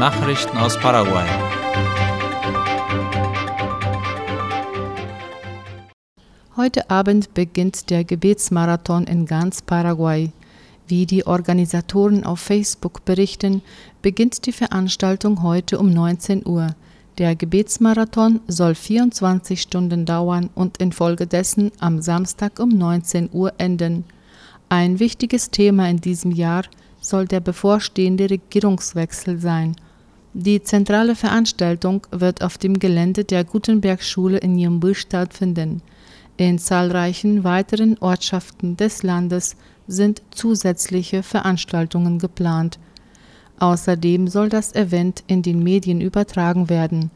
Nachrichten aus Paraguay. Heute Abend beginnt der Gebetsmarathon in ganz Paraguay. Wie die Organisatoren auf Facebook berichten, beginnt die Veranstaltung heute um 19 Uhr. Der Gebetsmarathon soll 24 Stunden dauern und infolgedessen am Samstag um 19 Uhr enden. Ein wichtiges Thema in diesem Jahr soll der bevorstehende Regierungswechsel sein. Die zentrale Veranstaltung wird auf dem Gelände der Gutenberg-Schule in Yumbu stattfinden. In zahlreichen weiteren Ortschaften des Landes sind zusätzliche Veranstaltungen geplant. Außerdem soll das Event in den Medien übertragen werden.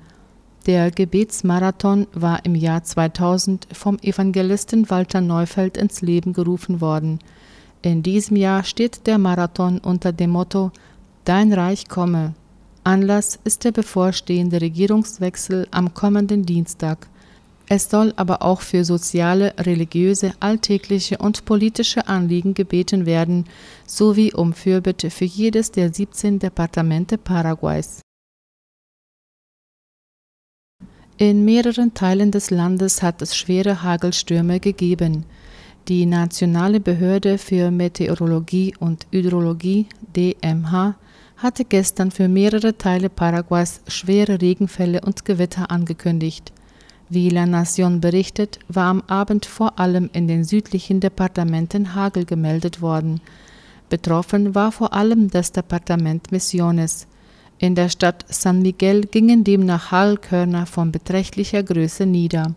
Der Gebetsmarathon war im Jahr 2000 vom Evangelisten Walter Neufeld ins Leben gerufen worden. In diesem Jahr steht der Marathon unter dem Motto Dein Reich komme. Anlass ist der bevorstehende Regierungswechsel am kommenden Dienstag. Es soll aber auch für soziale, religiöse, alltägliche und politische Anliegen gebeten werden, sowie um Fürbitte für jedes der 17 Departemente Paraguays. In mehreren Teilen des Landes hat es schwere Hagelstürme gegeben. Die Nationale Behörde für Meteorologie und Hydrologie DMH hatte gestern für mehrere Teile Paraguays schwere Regenfälle und Gewitter angekündigt. Wie La Nation berichtet, war am Abend vor allem in den südlichen Departementen Hagel gemeldet worden. Betroffen war vor allem das Departement Misiones. In der Stadt San Miguel gingen demnach Hagelkörner von beträchtlicher Größe nieder.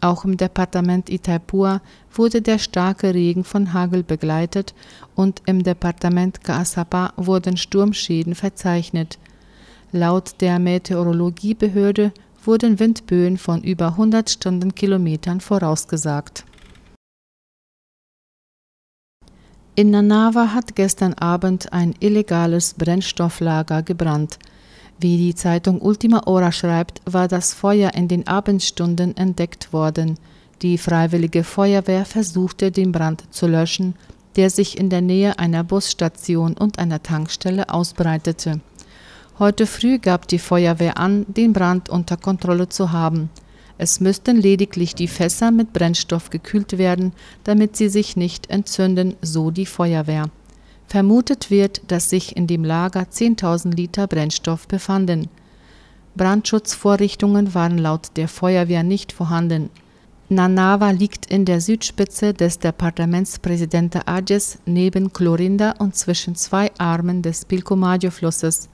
Auch im Departement Itaipua wurde der starke Regen von Hagel begleitet und im Departement Caazapá wurden Sturmschäden verzeichnet. Laut der Meteorologiebehörde wurden Windböen von über 100 Stundenkilometern vorausgesagt. In Nanava hat gestern Abend ein illegales Brennstofflager gebrannt. Wie die Zeitung Ultima Hora schreibt, war das Feuer in den Abendstunden entdeckt worden. Die Freiwillige Feuerwehr versuchte, den Brand zu löschen, der sich in der Nähe einer Busstation und einer Tankstelle ausbreitete. Heute früh gab die Feuerwehr an, den Brand unter Kontrolle zu haben. Es müssten lediglich die Fässer mit Brennstoff gekühlt werden, damit sie sich nicht entzünden, so die Feuerwehr. Vermutet wird, dass sich in dem Lager 10.000 Liter Brennstoff befanden. Brandschutzvorrichtungen waren laut der Feuerwehr nicht vorhanden. Nanava liegt in der Südspitze des Departementspräsidenten Ages neben Clorinda und zwischen zwei Armen des Pilcomayo-Flusses.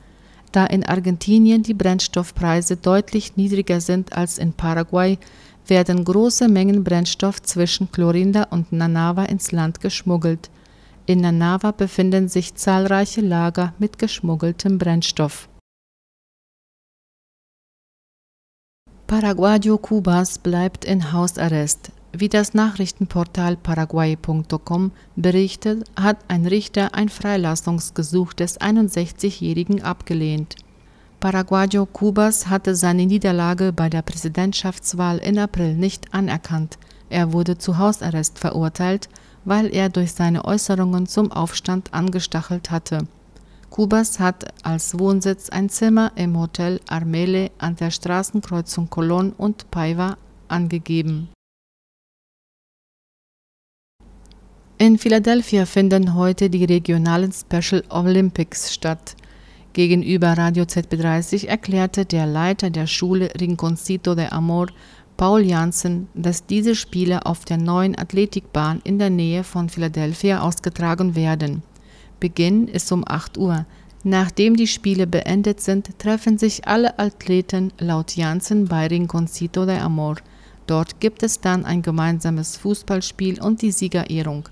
Da in Argentinien die Brennstoffpreise deutlich niedriger sind als in Paraguay, werden große Mengen Brennstoff zwischen Clorinda und Nanava ins Land geschmuggelt. In Nanava befinden sich zahlreiche Lager mit geschmuggeltem Brennstoff. Paraguayo Kubas bleibt in Hausarrest. Wie das Nachrichtenportal paraguay.com berichtet, hat ein Richter ein Freilassungsgesuch des 61-Jährigen abgelehnt. Paraguayo Cubas hatte seine Niederlage bei der Präsidentschaftswahl in April nicht anerkannt. Er wurde zu Hausarrest verurteilt, weil er durch seine Äußerungen zum Aufstand angestachelt hatte. Cubas hat als Wohnsitz ein Zimmer im Hotel Armele an der Straßenkreuzung Colón und Paiva angegeben. In Philadelphia finden heute die regionalen Special Olympics statt. Gegenüber Radio ZB30 erklärte der Leiter der Schule Rinconcito de Amor, Paul Janssen, dass diese Spiele auf der neuen Athletikbahn in der Nähe von Philadelphia ausgetragen werden. Beginn ist um 8 Uhr. Nachdem die Spiele beendet sind, treffen sich alle Athleten laut Janssen bei Rinconcito de Amor. Dort gibt es dann ein gemeinsames Fußballspiel und die Siegerehrung.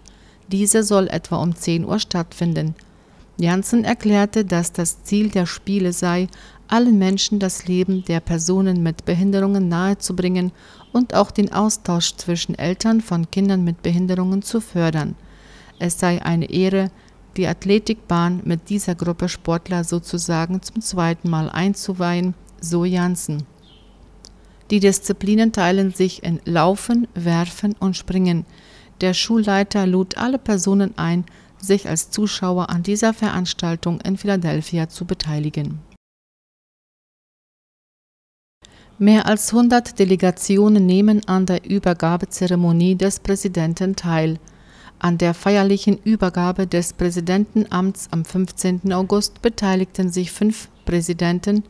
Diese soll etwa um 10 Uhr stattfinden. Janssen erklärte, dass das Ziel der Spiele sei, allen Menschen das Leben der Personen mit Behinderungen nahezubringen und auch den Austausch zwischen Eltern von Kindern mit Behinderungen zu fördern. Es sei eine Ehre, die Athletikbahn mit dieser Gruppe Sportler sozusagen zum zweiten Mal einzuweihen, so Janssen. Die Disziplinen teilen sich in Laufen, Werfen und Springen. Der Schulleiter lud alle Personen ein, sich als Zuschauer an dieser Veranstaltung in Philadelphia zu beteiligen Mehr als 100 Delegationen nehmen an der Übergabezeremonie des Präsidenten teil. An der feierlichen Übergabe des Präsidentenamts am 15. August beteiligten sich fünf Präsidenten,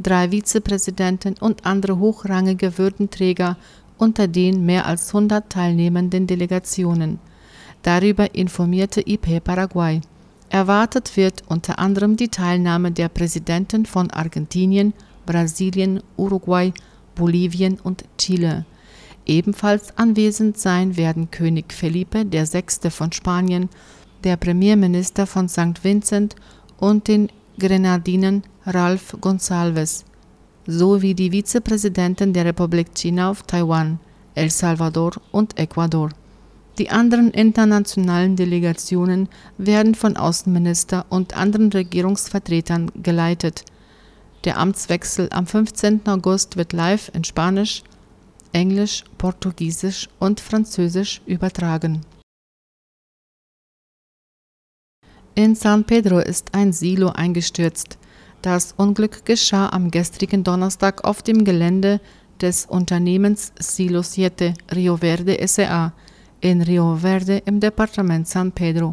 drei Vizepräsidenten und andere hochrangige Würdenträger unter den mehr als 100 teilnehmenden Delegationen. Darüber informierte IP Paraguay. Erwartet wird unter anderem die Teilnahme der Präsidenten von Argentinien, Brasilien, Uruguay, Bolivien und Chile. Ebenfalls anwesend sein werden König Felipe VI. von Spanien, der Premierminister von St. Vincent und den Grenadinen Ralph Gonsalves sowie die Vizepräsidenten der Republik China auf Taiwan, El Salvador und Ecuador. Die anderen internationalen Delegationen werden von Außenminister und anderen Regierungsvertretern geleitet. Der Amtswechsel am 15. August wird live in Spanisch, Englisch, Portugiesisch und Französisch übertragen. In San Pedro ist ein Silo eingestürzt. Das Unglück geschah am gestrigen Donnerstag auf dem Gelände des Unternehmens Silo 7 Rio Verde S.A. in Rio Verde im Departement San Pedro.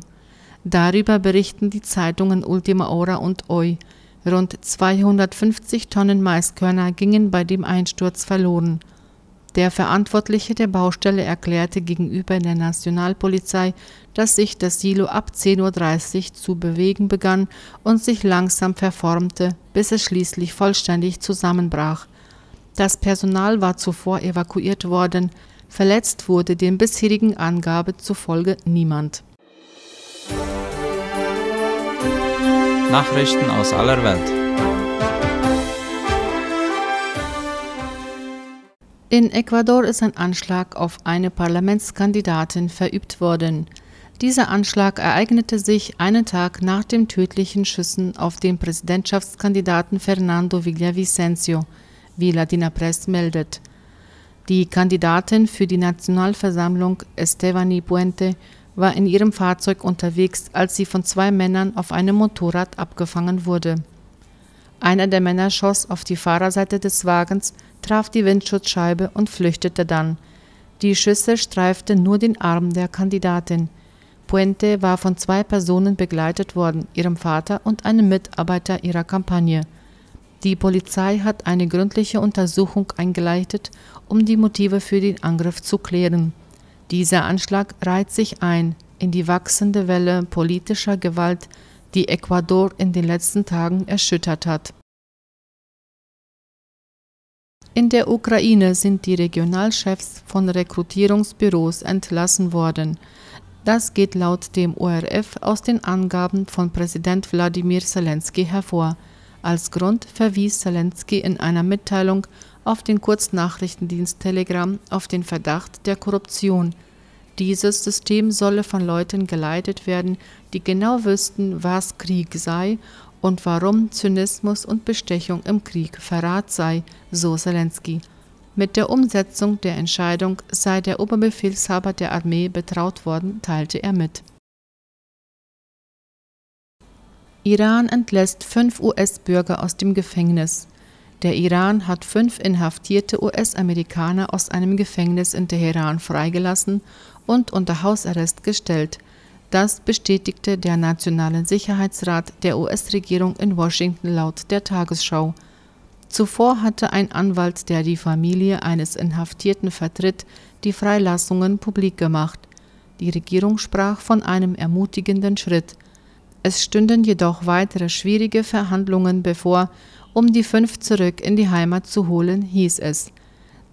Darüber berichten die Zeitungen Ultima Hora und Hoy. Rund 250 Tonnen Maiskörner gingen bei dem Einsturz verloren. Der Verantwortliche der Baustelle erklärte gegenüber der Nationalpolizei, dass sich das Silo ab 10.30 Uhr zu bewegen begann und sich langsam verformte, bis es schließlich vollständig zusammenbrach. Das Personal war zuvor evakuiert worden, verletzt wurde den bisherigen Angaben zufolge niemand. Nachrichten aus aller Welt. In Ecuador ist ein Anschlag auf eine Parlamentskandidatin verübt worden. Dieser Anschlag ereignete sich einen Tag nach den tödlichen Schüssen auf den Präsidentschaftskandidaten Fernando Villavicencio, wie Latina Press meldet. Die Kandidatin für die Nationalversammlung Estebani Puente war in ihrem Fahrzeug unterwegs, als sie von zwei Männern auf einem Motorrad abgefangen wurde. Einer der Männer schoss auf die Fahrerseite des Wagens, traf die Windschutzscheibe und flüchtete dann. Die Schüsse streiften nur den Arm der Kandidatin. Puente war von zwei Personen begleitet worden, ihrem Vater und einem Mitarbeiter ihrer Kampagne. Die Polizei hat eine gründliche Untersuchung eingeleitet, um die Motive für den Angriff zu klären. Dieser Anschlag reiht sich ein in die wachsende Welle politischer Gewalt, die Ecuador in den letzten Tagen erschüttert hat. In der Ukraine sind die Regionalchefs von Rekrutierungsbüros entlassen worden. Das geht laut dem ORF aus den Angaben von Präsident Wladimir Zelensky hervor. Als Grund verwies Zelensky in einer Mitteilung auf den Kurznachrichtendienst Telegram auf den Verdacht der Korruption. Dieses System solle von Leuten geleitet werden, die genau wüssten, was Krieg sei und warum Zynismus und Bestechung im Krieg Verrat sei, so Zelensky. Mit der Umsetzung der Entscheidung sei der Oberbefehlshaber der Armee betraut worden, teilte er mit. Iran entlässt fünf US-Bürger aus dem Gefängnis. Der Iran hat fünf inhaftierte US-Amerikaner aus einem Gefängnis in Teheran freigelassen und unter Hausarrest gestellt. Das bestätigte der Nationale Sicherheitsrat der US-Regierung in Washington laut der Tagesschau. Zuvor hatte ein Anwalt, der die Familie eines Inhaftierten vertritt, die Freilassungen publik gemacht. Die Regierung sprach von einem ermutigenden Schritt. Es stünden jedoch weitere schwierige Verhandlungen bevor, um die fünf zurück in die Heimat zu holen, hieß es.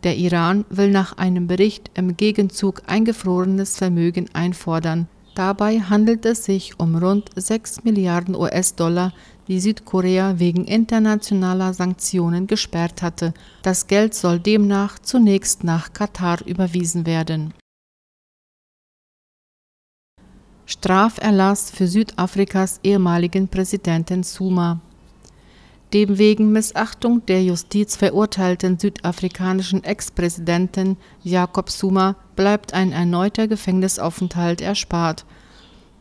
Der Iran will nach einem Bericht im Gegenzug eingefrorenes Vermögen einfordern. Dabei handelt es sich um rund 6 Milliarden US-Dollar, die Südkorea wegen internationaler Sanktionen gesperrt hatte. Das Geld soll demnach zunächst nach Katar überwiesen werden. Straferlass für Südafrikas ehemaligen Präsidenten Zuma. Dem wegen Missachtung der Justiz verurteilten südafrikanischen Ex-Präsidenten Jacob Zuma bleibt ein erneuter Gefängnisaufenthalt erspart.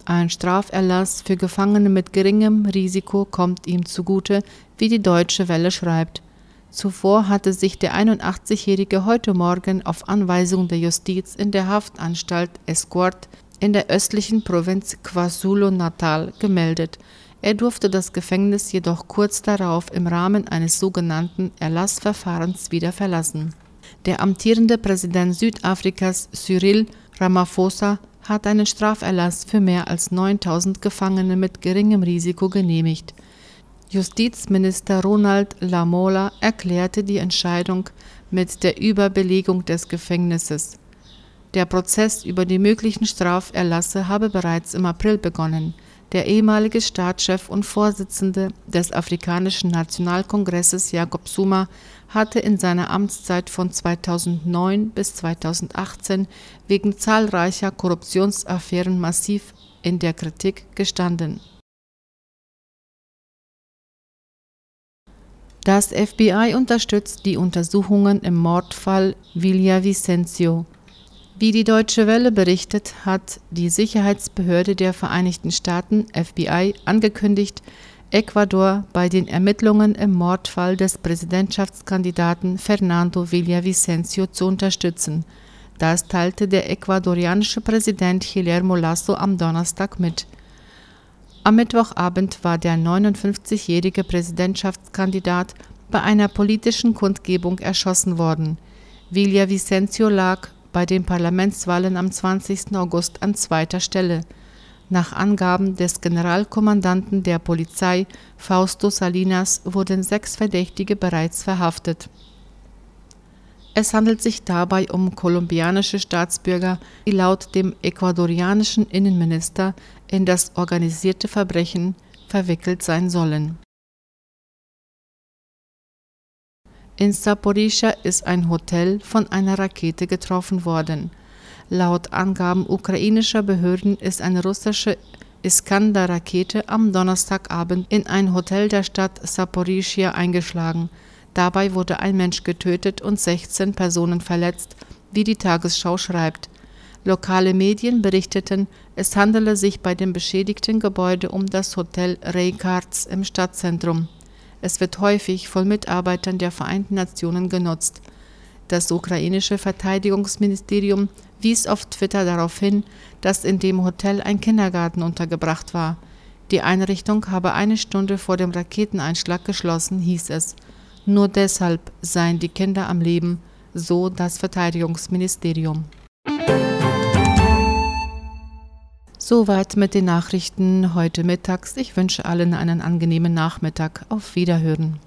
Ein Straferlass für Gefangene mit geringem Risiko kommt ihm zugute, wie die Deutsche Welle schreibt. Zuvor hatte sich der 81-Jährige heute Morgen auf Anweisung der Justiz in der Haftanstalt Esquart in der östlichen Provinz KwaZulu-Natal gemeldet. Er durfte das Gefängnis jedoch kurz darauf im Rahmen eines sogenannten Erlassverfahrens wieder verlassen. Der amtierende Präsident Südafrikas Cyril Ramaphosa hat einen Straferlass für mehr als 9000 Gefangene mit geringem Risiko genehmigt. Justizminister Ronald Lamola erklärte die Entscheidung mit der Überbelegung des Gefängnisses. Der Prozess über die möglichen Straferlasse habe bereits im April begonnen. Der ehemalige Staatschef und Vorsitzende des Afrikanischen Nationalkongresses Jacob Zuma hatte in seiner Amtszeit von 2009 bis 2018 wegen zahlreicher Korruptionsaffären massiv in der Kritik gestanden. Das FBI unterstützt die Untersuchungen im Mordfall Villavicencio. Wie die Deutsche Welle berichtet, hat die Sicherheitsbehörde der Vereinigten Staaten FBI angekündigt, Ecuador bei den Ermittlungen im Mordfall des Präsidentschaftskandidaten Fernando Villavicencio zu unterstützen. Das teilte der ecuadorianische Präsident Guillermo Lasso am Donnerstag mit. Am Mittwochabend war der 59-jährige Präsidentschaftskandidat bei einer politischen Kundgebung erschossen worden. Villavicencio lag bei den Parlamentswahlen am 20. August an zweiter Stelle. Nach Angaben des Generalkommandanten der Polizei Fausto Salinas wurden sechs Verdächtige bereits verhaftet. Es handelt sich dabei um kolumbianische Staatsbürger, die laut dem ecuadorianischen Innenminister in das organisierte Verbrechen verwickelt sein sollen In Saporischa ist ein Hotel von einer Rakete getroffen worden. Laut Angaben ukrainischer Behörden ist eine russische Iskander-Rakete am Donnerstagabend in ein Hotel der Stadt Saporischia eingeschlagen. Dabei wurde ein Mensch getötet und 16 Personen verletzt, wie die Tagesschau schreibt. Lokale Medien berichteten, es handele sich bei dem beschädigten Gebäude um das Hotel Reykarts im Stadtzentrum. Es wird häufig von Mitarbeitern der Vereinten Nationen genutzt. Das ukrainische Verteidigungsministerium wies auf Twitter darauf hin, dass in dem Hotel ein Kindergarten untergebracht war. Die Einrichtung habe eine Stunde vor dem Raketeneinschlag geschlossen, hieß es. Nur deshalb seien die Kinder am Leben, so das Verteidigungsministerium. Soweit mit den Nachrichten heute mittags. Ich wünsche allen einen angenehmen Nachmittag. Auf Wiederhören.